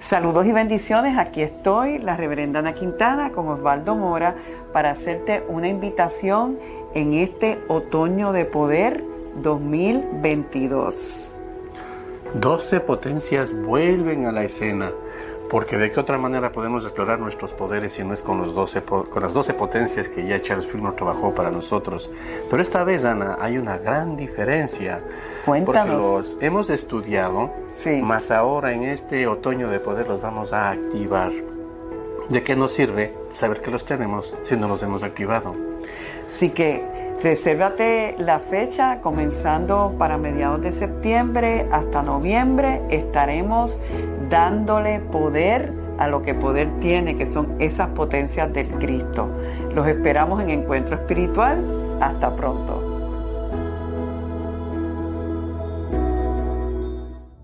Saludos y bendiciones, aquí estoy, la reverenda Ana Quintana con Osvaldo Mora para hacerte una invitación en este otoño de poder 2022. 12 potencias vuelven a la escena porque de qué otra manera podemos explorar nuestros poderes si no es con, los 12, con las 12 potencias que ya Charles Fillmore trabajó para nosotros. Pero esta vez, Ana, hay una gran diferencia. Cuéntanos. Porque los hemos estudiado, Sí. más ahora en este otoño de poder los vamos a activar. ¿De qué nos sirve saber que los tenemos si no los hemos activado? Así que resérvate la fecha comenzando para mediados de septiembre hasta noviembre. Estaremos dándole poder a lo que poder tiene, que son esas potencias del Cristo. Los esperamos en Encuentro Espiritual. Hasta pronto.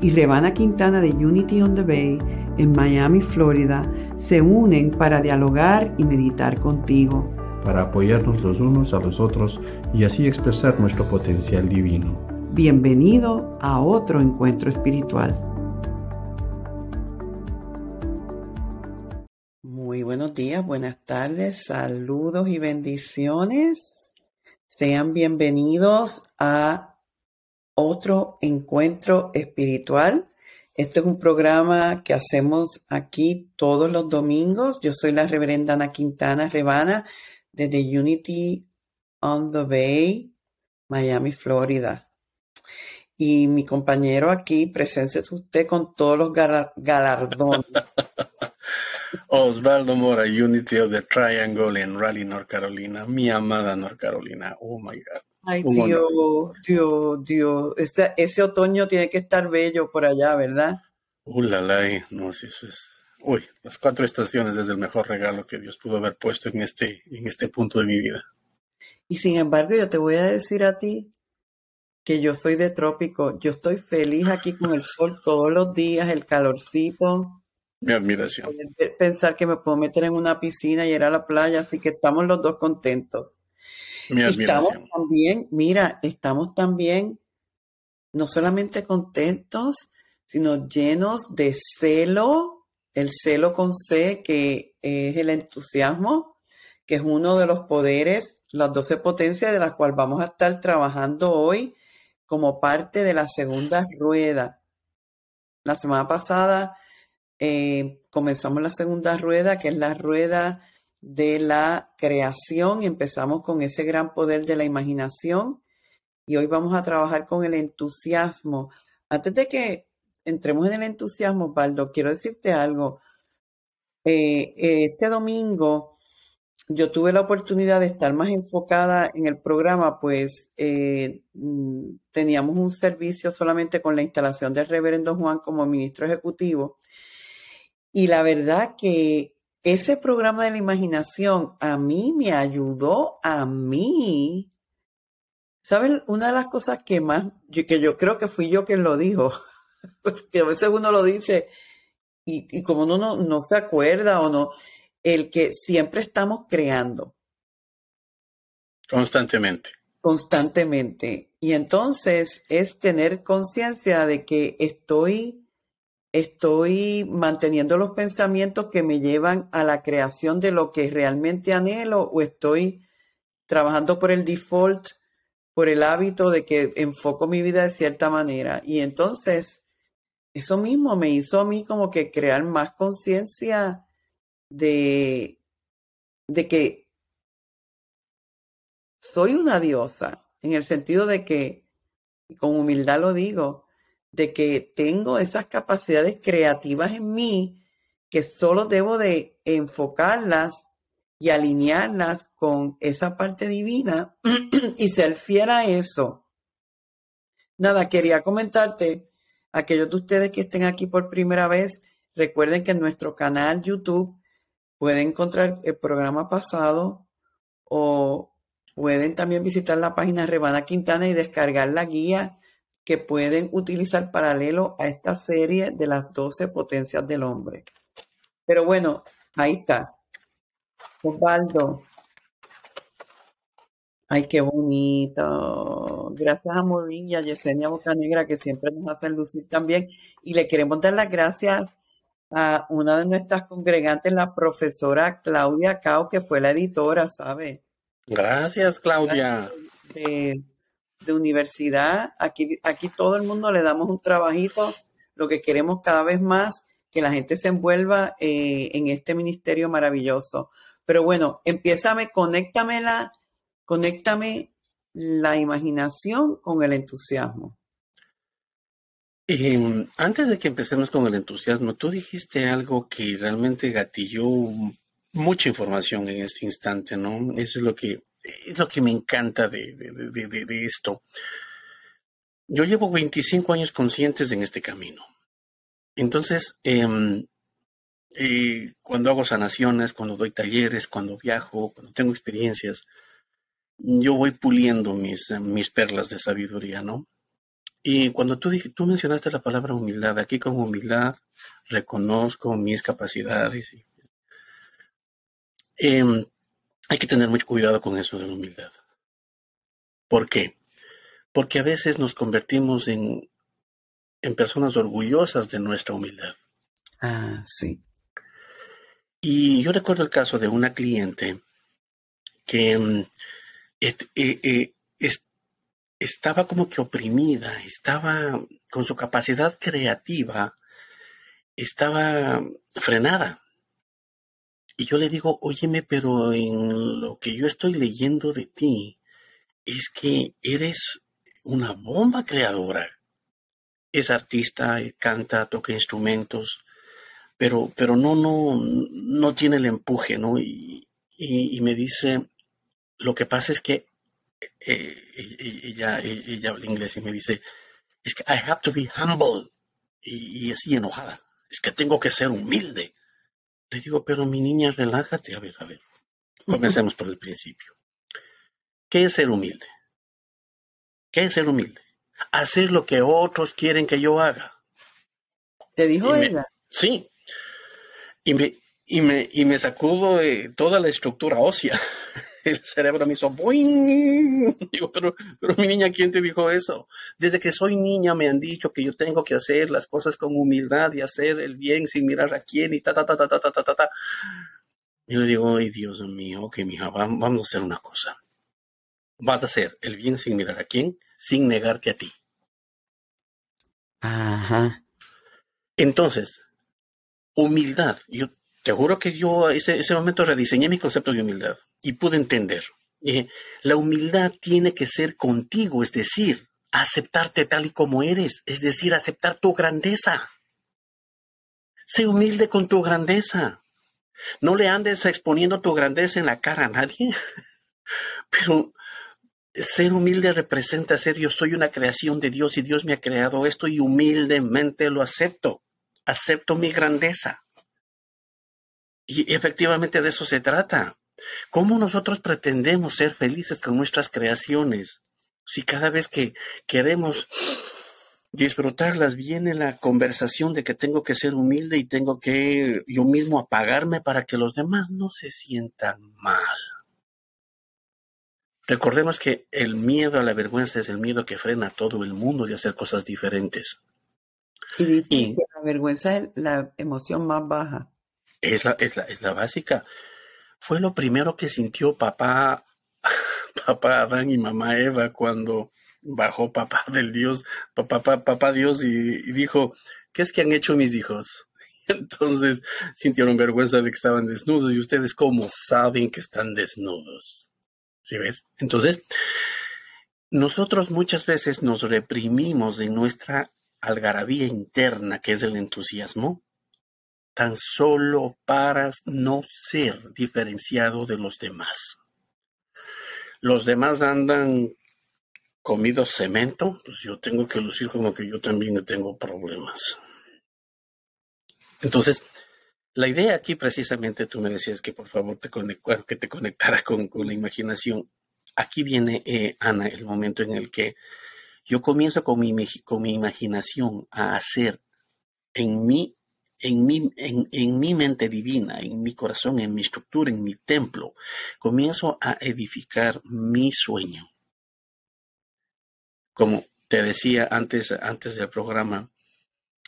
Y Rebana Quintana de Unity on the Bay en Miami, Florida, se unen para dialogar y meditar contigo. para apoyarnos los unos a los otros y así expresar nuestro potencial divino. Bienvenido a otro encuentro espiritual. Muy buenos días, buenas tardes, saludos y bendiciones. Sean bienvenidos a otro encuentro espiritual. Este es un programa que hacemos aquí todos los domingos. Yo soy la reverenda Ana Quintana Rebana desde Unity on the Bay, Miami, Florida. Y mi compañero aquí, preséntese usted con todos los gala- galardones. Osvaldo Mora, Unity of the Triangle en Raleigh, North Carolina. Mi amada North Carolina. Oh my God. Ay, Dios. Dios, Dios. Este- ese otoño tiene que estar bello por allá, ¿verdad? Uh, la, la, no, si eso es. Uy, las cuatro estaciones es el mejor regalo que Dios pudo haber puesto en este, en este punto de mi vida. Y sin embargo, yo te voy a decir a ti que yo soy de trópico. Yo estoy feliz aquí con el sol todos los días, el calorcito. Mi admiración. Pensar que me puedo meter en una piscina y ir a la playa, así que estamos los dos contentos. Estamos también, mira, estamos también no solamente contentos, sino llenos de celo, el celo con C, que es el entusiasmo, que es uno de los poderes, las 12 potencias de las cuales vamos a estar trabajando hoy como parte de la segunda rueda. La semana pasada eh, comenzamos la segunda rueda, que es la rueda de la creación empezamos con ese gran poder de la imaginación y hoy vamos a trabajar con el entusiasmo. Antes de que entremos en el entusiasmo, Baldo, quiero decirte algo. Eh, eh, este domingo yo tuve la oportunidad de estar más enfocada en el programa, pues eh, mm, teníamos un servicio solamente con la instalación del reverendo Juan como ministro ejecutivo. Y la verdad que ese programa de la imaginación a mí me ayudó a mí. ¿Sabes? Una de las cosas que más, yo- que yo creo que fui yo quien lo dijo, porque a veces uno lo dice y, y como uno no, no se acuerda o no, el que siempre estamos creando Constantemente. constantemente. Y entonces es tener conciencia de que estoy, estoy manteniendo los pensamientos que me llevan a la creación de lo que realmente anhelo o estoy trabajando por el default, por el hábito de que enfoco mi vida de cierta manera. Y entonces eso mismo me hizo a mí como que crear más conciencia de, de que soy una diosa, en el sentido de que, con humildad lo digo, de que tengo esas capacidades creativas en mí que solo debo de enfocarlas y alinearlas con esa parte divina y ser fiel a eso. Nada, quería comentarte, aquellos de ustedes que estén aquí por primera vez, recuerden que en nuestro canal YouTube pueden encontrar el programa pasado o pueden también visitar la página Rebana Quintana y descargar la guía que pueden utilizar paralelo a esta serie de las 12 potencias del hombre. Pero bueno, ahí está. Osvaldo. Ay, qué bonito. Gracias a Morín y a Yesenia Bocanegra que siempre nos hacen lucir también. Y le queremos dar las gracias a una de nuestras congregantes, la profesora Claudia Cao, que fue la editora, ¿sabe? Gracias, Claudia. De, universidad. Aquí, aquí todo el mundo le damos un trabajito. Lo que queremos cada vez más, que la gente se envuelva eh, en este ministerio maravilloso. Pero bueno, empiézame, conéctamela, conéctame la imaginación con el entusiasmo. Em, antes de que empecemos con el entusiasmo, tú dijiste algo que realmente gatilló mucha información en este instante, ¿no? Eso es lo que, es lo que me encanta de, de, esto. Yo llevo 25 años conscientes en este camino. Entonces, em, eh, cuando hago sanaciones, cuando doy talleres, cuando viajo, cuando tengo experiencias, yo voy puliendo mis, mis perlas de sabiduría, ¿no? Y cuando tú, tú mencionaste la palabra humildad, aquí con humildad reconozco mis capacidades. Em, hay que tener mucho cuidado con eso de la humildad. ¿Por qué? Porque a veces nos convertimos en, en personas orgullosas de nuestra humildad. Ah, sí. Y yo recuerdo el caso de una cliente que eh, estaba como que oprimida, estaba con su capacidad creativa, estaba frenada. Y yo le digo, óyeme, pero en lo que yo estoy leyendo de ti es que eres una bomba creadora. Es artista, canta, toca instrumentos, pero, pero no, no, no tiene el empuje, ¿no? y me dice, lo que pasa es que eh, ella, ella, habla inglés y me dice, es que I have to be humble. Y, así enojada. Es que tengo que ser humilde. Le digo, pero mi niña, relájate. A ver, a ver. Comencemos por el principio. ¿Qué es ser humilde? ¿Qué es ser humilde? Hacer lo que otros quieren que yo haga. ¿Te dijo ella? sí. Y me, y me, y me sacudo toda la estructura ósea. El cerebro me hizo boing. Digo, pero, pero mi niña, ¿quién te dijo eso? Desde que soy niña me han dicho que yo tengo que hacer las cosas con humildad y hacer el bien sin mirar a quién y ta, ta, ta, ta, ta, ta, ta, ta. Y le digo, ay, Dios mío, ok, mija, vamos a hacer una cosa. Vas a hacer el bien sin mirar a quién, sin negarte a ti. Ajá. Entonces, humildad. Yo te juro que yo ese, ese momento rediseñé mi concepto de humildad y pude entender. la humildad tiene que ser contigo, es decir, aceptarte tal y como eres, es decir, aceptar tu grandeza. Sé humilde con tu grandeza. No le andes exponiendo tu grandeza en la cara a nadie, pero ser humilde representa ser yo soy una creación de Dios y Dios me ha creado esto y humildemente lo acepto. Acepto mi grandeza. Y efectivamente de eso se trata. ¿Cómo nosotros pretendemos ser felices con nuestras creaciones si cada vez que queremos disfrutarlas viene la conversación de que tengo que ser humilde y tengo que yo mismo apagarme para que los demás no se sientan mal? Recordemos que el miedo a la vergüenza es el miedo que frena a todo el mundo de hacer cosas diferentes. Y que la vergüenza es la emoción más baja. Es la, es la, es la básica. Fue lo primero que sintió papá, papá Adán y mamá Eva cuando bajó papá del Dios, papá, papá, Dios y, dijo, ¿qué es que han hecho mis hijos? Entonces sintieron vergüenza de que estaban desnudos y ustedes cómo saben que están desnudos. ¿Sí ves? Entonces, nosotros muchas veces nos reprimimos de nuestra algarabía interna, que es el entusiasmo, tan solo para no ser diferenciado de los demás. Los demás andan comidos cemento, pues yo tengo que lucir como que yo también tengo problemas. Entonces, la idea aquí precisamente tú me decías que por favor te que te conectara con, con la imaginación. aquí viene, eh, Ana, el momento en el que yo comienzo con mi, con mi imaginación a hacer en mí, en mi, en, en mi mente divina, en mi corazón, en mi estructura, en mi templo, comienzo a edificar mi sueño. Como te decía antes, antes del programa,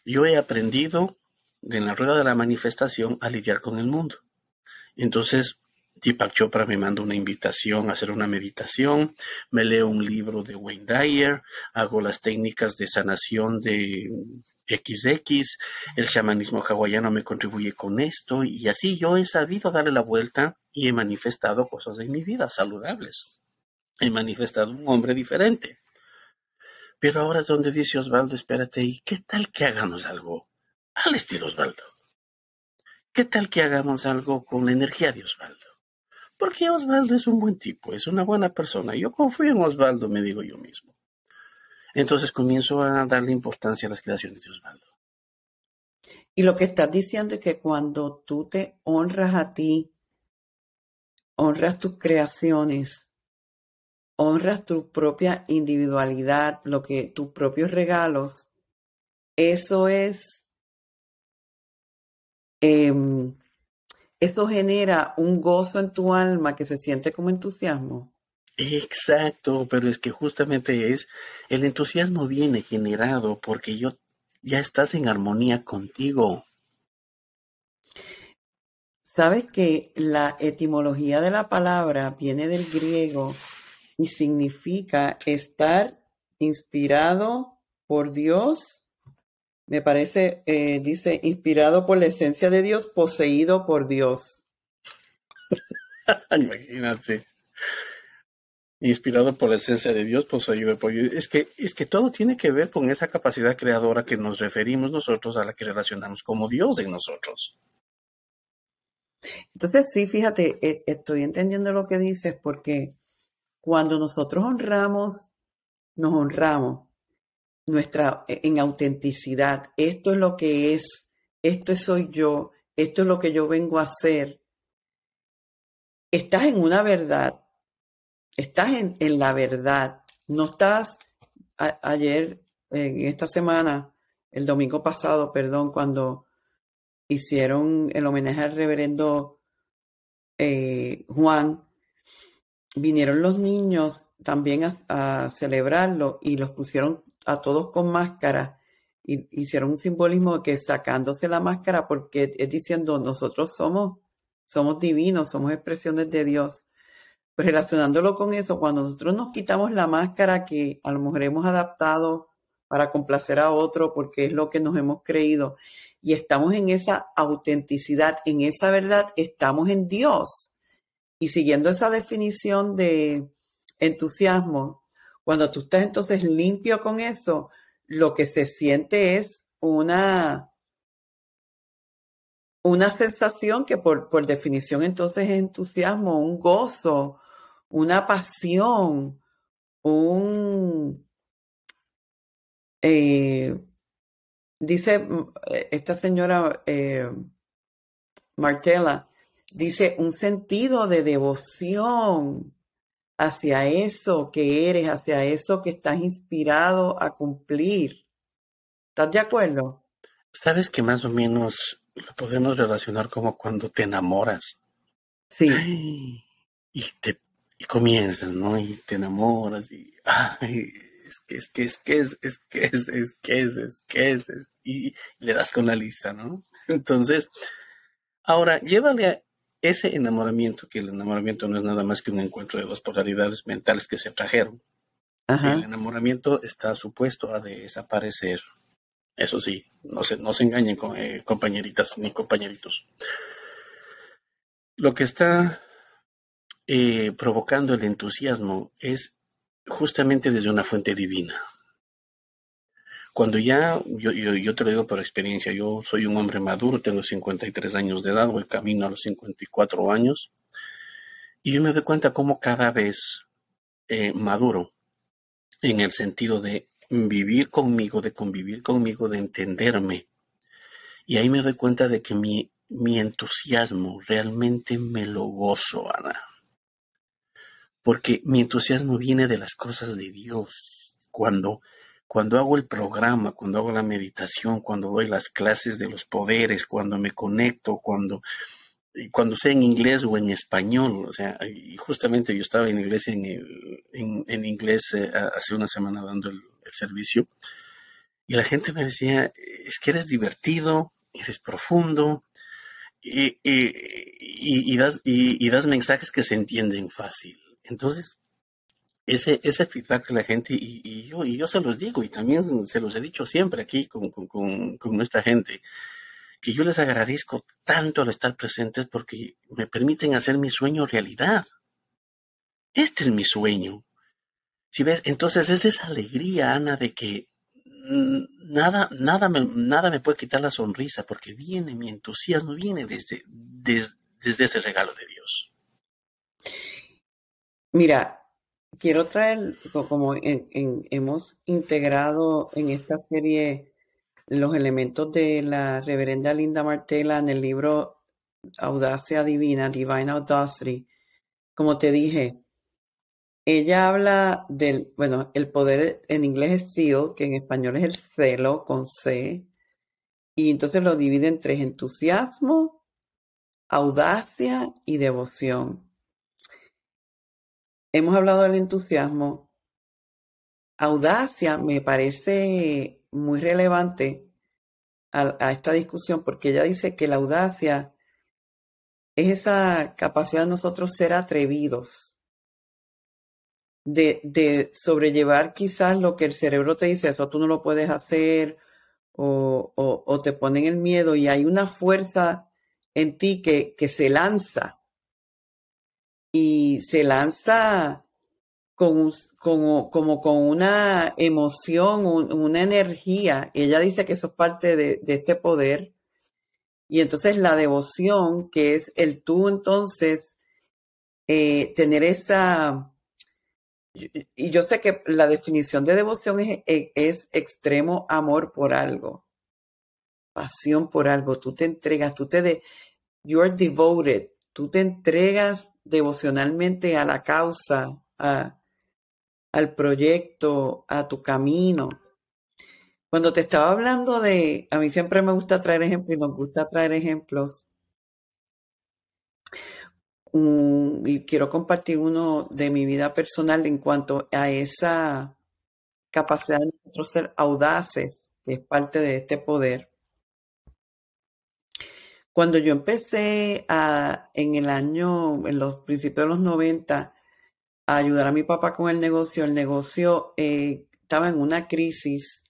yo he aprendido en la rueda de la manifestación a lidiar con el mundo. Entonces, Deepak Chopra me manda una invitación a hacer una meditación, me leo un libro de Wayne Dyer, hago las técnicas de sanación de XX, el chamanismo hawaiano me contribuye con esto y así yo he sabido darle la vuelta y he manifestado cosas en mi vida saludables. He manifestado un hombre diferente. Pero ahora es donde dice Osvaldo, espérate, ¿y qué tal que hagamos algo al estilo Osvaldo? ¿Qué tal que hagamos algo con la energía de Osvaldo? Porque Osvaldo es un buen tipo, es una buena persona. Yo confío en Osvaldo, me digo yo mismo. Entonces comienzo a darle importancia a las creaciones de Osvaldo. Y lo que estás diciendo es que cuando tú te honras a ti, honras tus creaciones, honras tu propia individualidad, lo que tus propios regalos, eso es, em, eso genera un gozo en tu alma que se siente como entusiasmo. Exacto, pero es que justamente es, el entusiasmo viene generado porque yo ya estás en armonía contigo. Sabes que la etimología de la palabra viene del griego y significa estar inspirado por Dios. Me parece, eh, dice, inspirado por la esencia de Dios, poseído por Dios. Imagínate. Inspirado por la esencia de Dios, poseído por Dios. Es que, es que todo tiene que ver con esa capacidad creadora que nos referimos nosotros, a la que relacionamos como Dios en nosotros. Entonces, sí, fíjate, eh, estoy entendiendo lo que dices porque cuando nosotros honramos, nos honramos nuestra e, en autenticidad. Esto es lo que es, esto soy yo, esto es lo que yo vengo a hacer. Estás en una verdad, estás en, en la verdad. No estás ayer, en esta semana, el domingo pasado, perdón, cuando hicieron el homenaje al reverendo eh, Juan, vinieron los niños también a, celebrarlo y los pusieron a todos con máscara hicieron un simbolismo que sacándose la máscara porque es diciendo nosotros somos somos divinos, somos expresiones de Dios. Pues relacionándolo con eso, cuando nosotros nos quitamos la máscara que a lo mejor hemos adaptado para complacer a otro porque es lo que nos hemos creído y estamos en esa autenticidad, en esa verdad, estamos en Dios y siguiendo esa definición de entusiasmo, cuando tú estás entonces limpio con eso, lo que se siente es una, una sensación que por, por definición entonces es entusiasmo, un gozo, una pasión, un... Eh, dice esta señora eh, dice, un sentido de devoción hacia eso que eres, hacia eso que estás inspirado a cumplir. ¿Estás de acuerdo? Sabes que más o menos lo podemos relacionar como cuando te enamoras. Sí. Y te y comienzas, ¿no? Y te enamoras y ay, es que es que es que es, es que es, es que es, es que es, es y le das con la lista, ¿no? Entonces, ahora llévale a ese enamoramiento, que el enamoramiento no es nada más que un encuentro de dos polaridades mentales que se atrajeron. El enamoramiento está supuesto a desaparecer. Eso sí, no se, no se engañen con eh, compañeritas ni compañeritos. Lo que está eh, provocando el entusiasmo es justamente desde una fuente divina. Cuando ya, yo, yo, te lo digo por experiencia, yo soy un hombre maduro, tengo 53 años de edad, voy camino a los 54 años, y yo me doy cuenta cómo cada vez eh, maduro en el sentido de vivir conmigo, de convivir conmigo, de entenderme. Y ahí me doy cuenta de que mi, mi entusiasmo realmente me lo gozo, Ana. porque mi entusiasmo viene de las cosas de Dios. Cuando, cuando hago el programa, cuando hago la meditación, cuando doy las clases de los poderes, cuando me conecto, cuando, cuando sea en inglés o en español, o sea, y justamente yo estaba en inglés en, en, inglés eh, hace una semana dando el, servicio, y la gente me decía, es que eres divertido, eres profundo, y, y, das, y, das mensajes que se entienden fácil. Entonces, ese, ese feedback de la gente, y, yo, y yo se los digo, y también se los he dicho siempre aquí con, con, con, nuestra gente, que yo les agradezco tanto al estar presentes porque me permiten hacer mi sueño realidad. Este es mi sueño. Si ves, entonces es esa alegría, Ana, de que nada, nada, me, nada me puede quitar la sonrisa porque viene, mi entusiasmo viene desde, desde, desde ese regalo de Dios. Mira, quiero traer, como hemos integrado en esta serie los elementos de la reverenda Linda Martela en el libro Audacia Divina, Divine Audacity. Como te dije, ella habla del, bueno, el poder en inglés es seal, que en español es el celo con C, y entonces lo divide en tres, entusiasmo, audacia y devoción. Hemos hablado del entusiasmo. Audacia me parece muy relevante a, esta discusión porque ella dice que la audacia es esa capacidad de nosotros ser atrevidos, de, sobrellevar quizás lo que el cerebro te dice, eso tú no lo puedes hacer, o, te ponen el miedo y hay una fuerza en ti que se lanza y se lanza con, como, como con una emoción, una energía. ella dice que eso es parte de, este poder. Y entonces la devoción, que es el tú entonces eh, tener esa... Y yo sé que la definición de devoción es, es extremo amor por algo, pasión por algo. Tú te entregas, tú te de, you're devoted, tú te entregas devocionalmente a la causa, al proyecto, a tu camino. Cuando te estaba hablando de, a mí siempre me gusta traer ejemplos y nos gusta traer ejemplos. y quiero compartir uno de mi vida personal en cuanto a esa capacidad de nosotros ser audaces, que es parte de este poder. Cuando yo empecé a, en el año, en los principios de los 90, a ayudar a mi papá con el negocio, el negocio eh, estaba en una crisis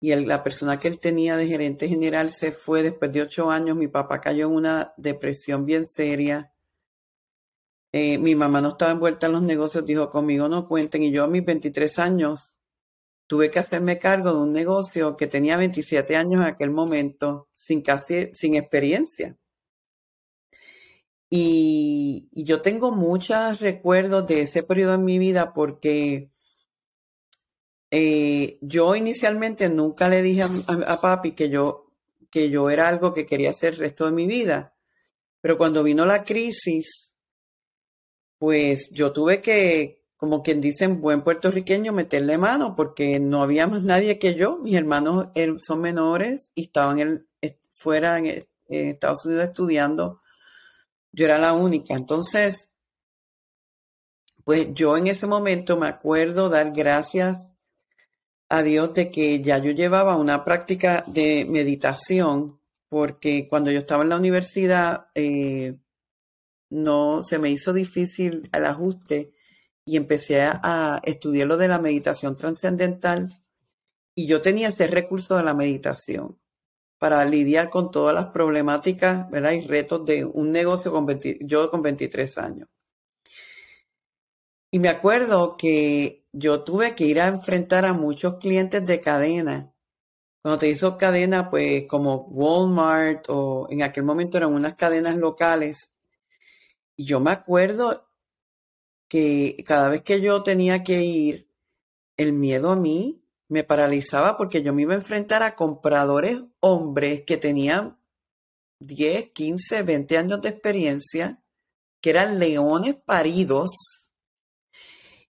y la persona que él tenía de gerente general se fue después de ocho años. Mi papá cayó en una depresión bien seria. Eh, mi mamá no estaba envuelta en los negocios, dijo conmigo no cuenten. Y yo a mis 23 años tuve que hacerme cargo de un negocio que tenía 27 años en aquel momento, sin casi, sin experiencia. Y, yo tengo muchos recuerdos de ese periodo en mi vida porque eh, yo inicialmente nunca le dije a, papi que yo, que yo era algo que quería hacer el resto de mi vida. Pero cuando vino la crisis, pues yo tuve que, como quien dice en buen puertorriqueño, meterle mano, porque no había más nadie que yo. Mis hermanos son menores y estaban fuera en, Estados Unidos estudiando. Yo era la única. Entonces, pues yo en ese momento me acuerdo dar gracias a Dios de que ya yo llevaba una práctica de meditación, porque cuando yo estaba en la universidad, eh, no se me hizo difícil el ajuste y empecé a estudiar lo de la meditación trascendental y yo tenía ese recurso de la meditación para lidiar con todas las problemáticas ¿verdad? y retos de un negocio con yo con 23 años. Y me acuerdo que yo tuve que ir a enfrentar a muchos clientes de cadena. Cuando te hizo cadena, pues como Walmart o en aquel momento eran unas cadenas locales. Y yo me acuerdo que cada vez que yo tenía que ir, el miedo a mí me paralizaba porque yo me iba a enfrentar a compradores hombres que tenían 10, 15, 20 años de experiencia, que eran leones paridos,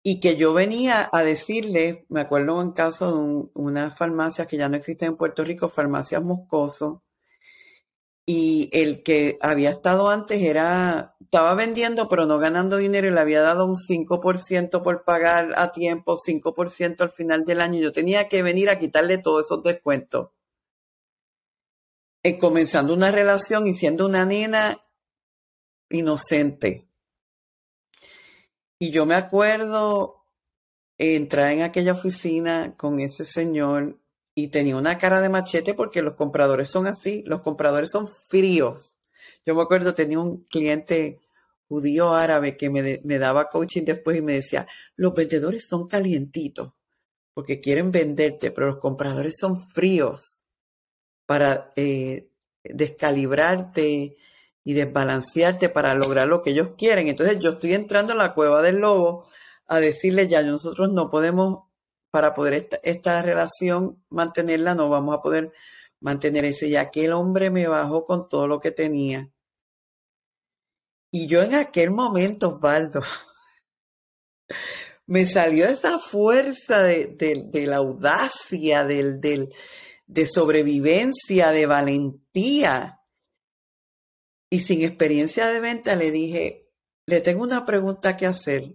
y que yo venía a decirle, me acuerdo en caso de una farmacia que ya no existe en Puerto Rico, Farmacias Moscoso, y el que había estado antes era, estaba vendiendo pero no ganando dinero y le había dado un 5% por pagar a tiempo, 5% al final del año. Yo tenía que venir a quitarle todos esos descuentos. Eh, comenzando una relación y siendo una nena inocente. Y yo me acuerdo entrar en aquella oficina con ese señor y tenía una cara de machete porque los compradores son así, los compradores son fríos. Yo me acuerdo, tenía un cliente judío árabe que me, me daba coaching después y me decía, los vendedores son calientitos porque quieren venderte, pero los compradores son fríos para eh, descalibrarte y desbalancearte para lograr lo que ellos quieren. Entonces yo estoy entrando a la cueva del lobo a decirle ya, nosotros no podemos, para poder esta, relación mantenerla, no vamos a poder mantener ese. Y aquel hombre me bajó con todo lo que tenía. Y yo en aquel momento, Osvaldo, me salió esa fuerza de, la audacia, del, del, de sobrevivencia, de valentía y sin experiencia de venta le dije, le tengo una pregunta que hacer.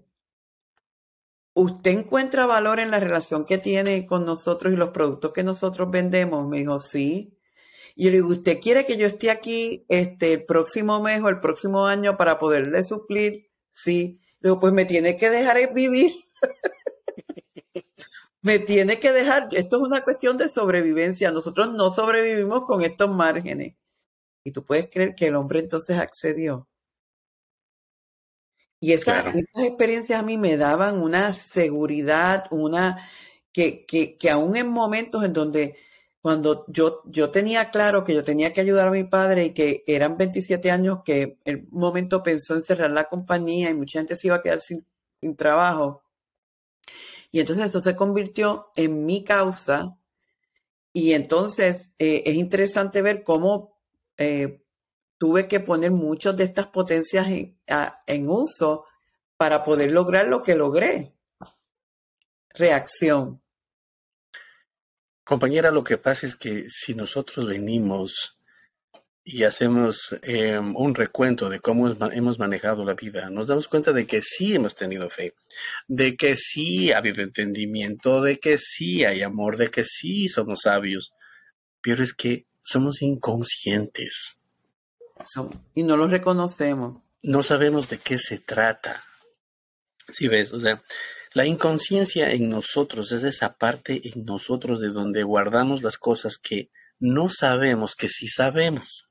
¿Usted encuentra valor en la relación que tiene con nosotros y los productos que nosotros vendemos? Me dijo, sí. Y yo le digo, ¿usted quiere que yo esté aquí este, el próximo mes o el próximo año para poderle suplir? Sí. Le digo, pues me tiene que dejar vivir. me tiene que dejar. Esto es una cuestión de sobrevivencia. Nosotros no sobrevivimos con estos márgenes. Y tú puedes creer que el hombre entonces accedió. Y esas experiencias a mí me daban una seguridad, una que, que, que aún en momentos en donde cuando yo, yo tenía claro que yo tenía que ayudar a mi padre y que eran 27 años que el momento pensó en cerrar la compañía y mucha gente se iba a quedar sin, trabajo. Y entonces eso se convirtió en mi causa. Y entonces eh, es interesante ver cómo eh, tuve que poner muchas de estas potencias en, uso para poder lograr lo que logré. Reacción. Compañera, lo que pasa es que si nosotros venimos y hacemos em, un recuento de cómo hemos manejado la vida, nos damos cuenta de que sí hemos tenido fe, de que sí ha habido entendimiento, de que sí hay amor, de que sí somos sabios, pero es que somos inconscientes. y no lo reconocemos. No sabemos de qué se trata. Si ves, o sea, la inconsciencia en nosotros es esa parte en nosotros de donde guardamos las cosas que no sabemos que sí sabemos.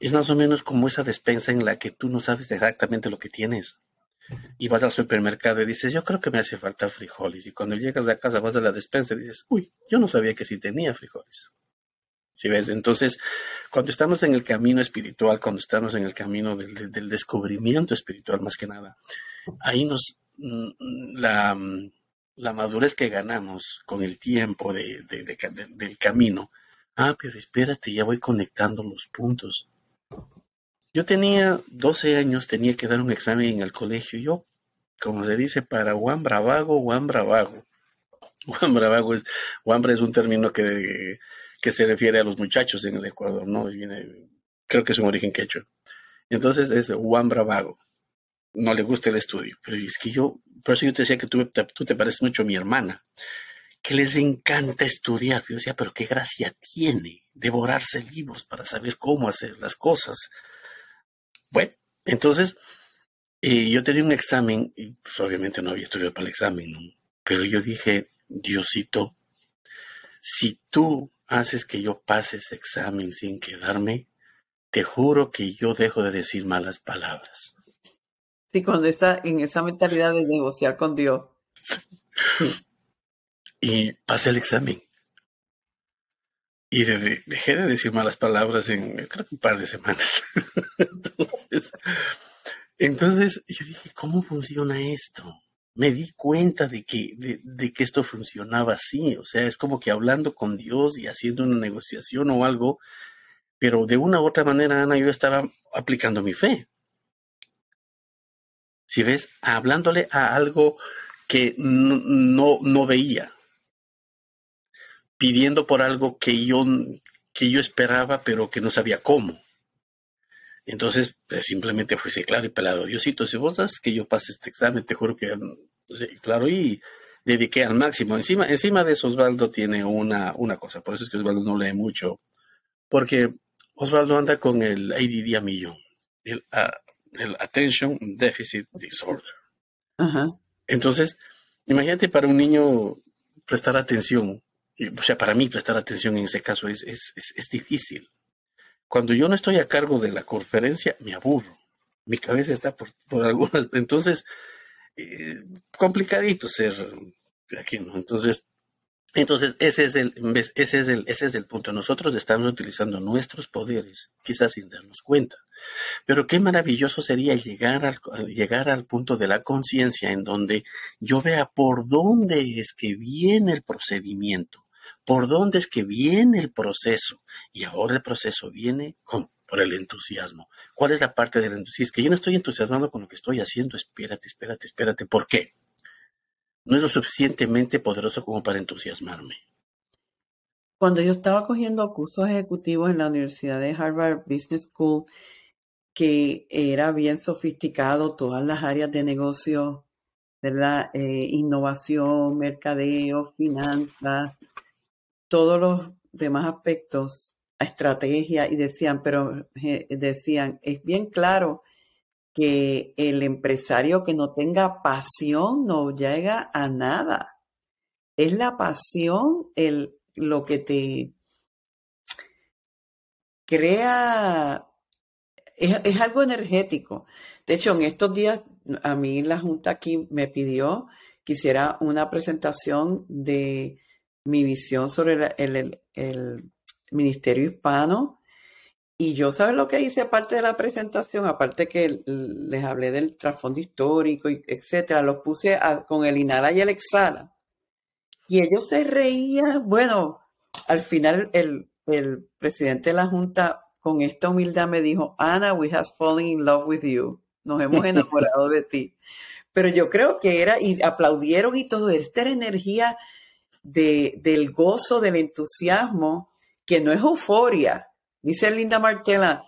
Es más o menos como esa despensa en la que tú no sabes exactamente lo que tienes y vas al supermercado y dices, yo creo que me hace falta frijoles. Y cuando llegas a casa vas a la despensa y dices, uy, yo no sabía que sí tenía frijoles. ¿Sí ves? Entonces, cuando estamos en el camino espiritual, cuando estamos en el camino del, descubrimiento espiritual más que nada, ahí nos, mm, la, la madurez que ganamos con el tiempo de, del camino, ah, pero espérate, ya voy conectando los puntos. Yo tenía 12 años, tenía que dar un examen en el colegio. Yo, como se dice, para Juan Bravago, Juan Bravago. Juan Bravago es, Juan es un término que, que se refiere a los muchachos en el Ecuador, ¿no? viene, creo que es un origen quechua. Entonces es Juan Bravago. No le gusta el estudio, pero es que yo, por eso yo te decía que tú, te pareces mucho a mi hermana, que les encanta estudiar. Yo decía, pero qué gracia tiene devorarse libros para saber cómo hacer las cosas. Bueno, entonces eh, yo tenía un examen, y pues, obviamente no había estudiado para el examen, pero yo dije, Diosito, si tú haces que yo pase ese examen sin quedarme, te juro que yo dejo de decir malas palabras. Sí, cuando está en esa mentalidad de negociar con Dios. y pasé el examen. Y dejé de decir malas palabras en creo que un par de semanas. entonces, yo dije, ¿cómo funciona esto? Me di cuenta de que, de, que esto funcionaba así. O sea, es como que hablando con Dios y haciendo una negociación o algo, pero de una u otra manera, Ana, yo estaba aplicando mi fe. Si ves, hablándole a algo que no, no, veía, pidiendo por algo que yo, que yo esperaba, pero que no sabía cómo. Entonces, pues, simplemente fuese claro y pelado. Diosito, si vos das que yo pase este examen, te juro que, claro, y dediqué al máximo. Encima, encima de eso, Osvaldo tiene una, una cosa, por eso es que Osvaldo no lee mucho, porque Osvaldo anda con el ADD a millón, el, ah, el Attention Deficit Disorder. Entonces, imagínate para un niño prestar atención, o sea, para mí prestar atención en ese caso es, es, es, difícil. Cuando yo no estoy a cargo de la conferencia, me aburro. Mi cabeza está por, por algunas. Entonces, eh, complicadito ser aquí, ¿no? Entonces, entonces ese es el, ese es el, ese es el punto. Nosotros estamos utilizando nuestros poderes, quizás sin darnos cuenta. Pero qué maravilloso sería llegar al, llegar al punto de la conciencia en donde yo vea por dónde es que viene el procedimiento, por dónde es que viene el proceso. Y ahora el proceso viene con, por el entusiasmo. ¿Cuál es la parte del entusiasmo? Es que yo no estoy entusiasmado con lo que estoy haciendo. Espérate, espérate, espérate. ¿Por qué? no es lo suficientemente poderoso como para entusiasmarme. Cuando yo estaba cogiendo cursos ejecutivos en la Universidad de Harvard Business School, que era bien sofisticado, todas las áreas de negocio, ¿verdad? Eh, innovación, mercadeo, finanzas, todos los demás aspectos, estrategia, y decían, pero eh, decían, es bien claro que el empresario que no tenga pasión no llega a nada. Es la pasión el, lo que te crea, es, algo energético. De hecho, en estos días, a mí la Junta aquí me pidió que hiciera una presentación de mi visión sobre el Ministerio Hispano y yo, ¿sabes lo que hice aparte de la presentación? Aparte que les hablé del trasfondo histórico, etcétera, los puse con el inhala y el exhala. Y ellos se reían. Bueno, al final el, el presidente de la Junta con esta humildad me dijo, Ana, we have fallen in love with you. Nos hemos enamorado de ti. Pero yo creo que era, y aplaudieron y todo, esta era energía de, del gozo, del entusiasmo, que no es euforia, Dice Linda Martela,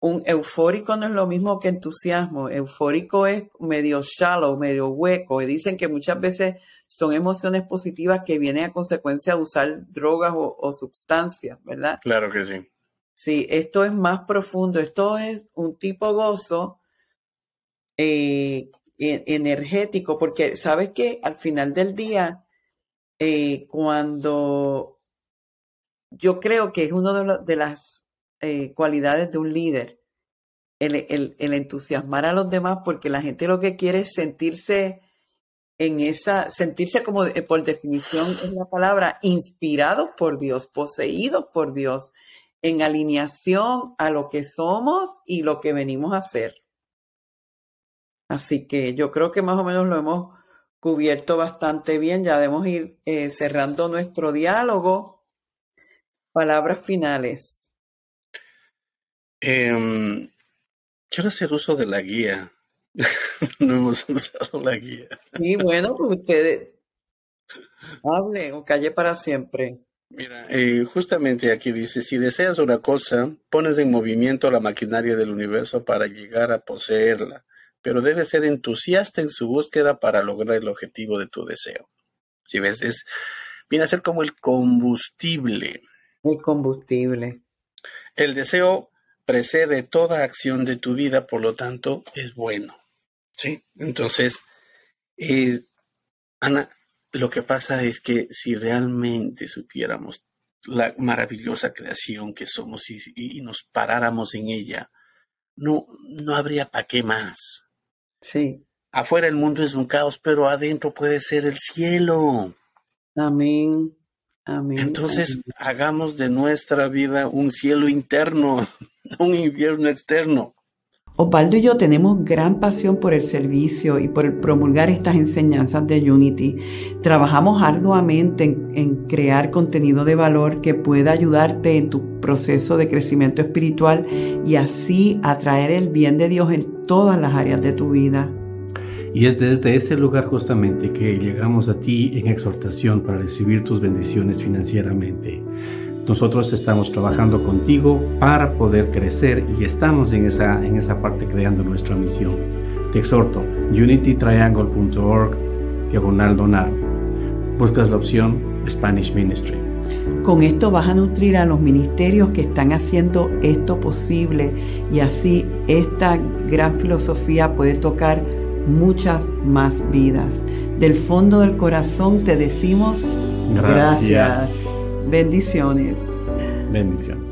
un eufórico no es lo mismo que entusiasmo. Eufórico es medio shallow, medio hueco. Y dicen que muchas veces son emociones positivas que vienen a consecuencia de usar drogas o, sustancias, ¿verdad? Claro que sí. Sí, esto es más profundo. Esto es un tipo gozo eh, e, energético, porque sabes que al final del día, eh, cuando yo creo que es una de, las eh, cualidades de un líder, el, entusiasmar a los demás, porque la gente lo que quiere es sentirse en esa, sentirse como eh, por definición es la palabra, inspirados por Dios, poseídos por Dios, en alineación a lo que somos y lo que venimos a hacer. Así que yo creo que más o menos lo hemos cubierto bastante bien. Ya debemos ir eh, cerrando nuestro diálogo. Palabras finales. Em, quiero hacer uso de la guía. no hemos usado la guía. Y bueno, pues ustedes hable o calle para siempre. Mira, eh, justamente aquí dice, si deseas una cosa, pones en movimiento la maquinaria del universo para llegar a poseerla, pero debes ser entusiasta en su búsqueda para lograr el objetivo de tu deseo. Si ves, es, viene a ser como el combustible el combustible. El deseo precede toda acción de tu vida, por lo tanto, es bueno. ¿Sí? Entonces, eh, Ana, lo que pasa es que si realmente supiéramos la maravillosa creación que somos y, nos paráramos en ella, no, no habría para qué más. Sí. Afuera el mundo es un caos, pero adentro puede ser el cielo. Amén. Entonces, hagamos de nuestra vida un cielo interno, un invierno externo. Osvaldo y yo tenemos gran pasión por el servicio y por promulgar estas enseñanzas de Unity. Trabajamos arduamente en, en, crear contenido de valor que pueda ayudarte en tu proceso de crecimiento espiritual y así atraer el bien de Dios en todas las áreas de tu vida. Y es desde ese lugar justamente que llegamos a ti en exhortación para recibir tus bendiciones financieramente. Nosotros estamos trabajando contigo para poder crecer y estamos en esa, en esa parte creando nuestra misión. Te exhorto, unitytriangle.org, diagonal donar. Buscas la opción Spanish Ministry. Con esto vas a nutrir a los ministerios que están haciendo esto posible y así esta gran filosofía puede tocar muchas más vidas. Del fondo del corazón te decimos gracias. gracias. Bendiciones. Bendiciones.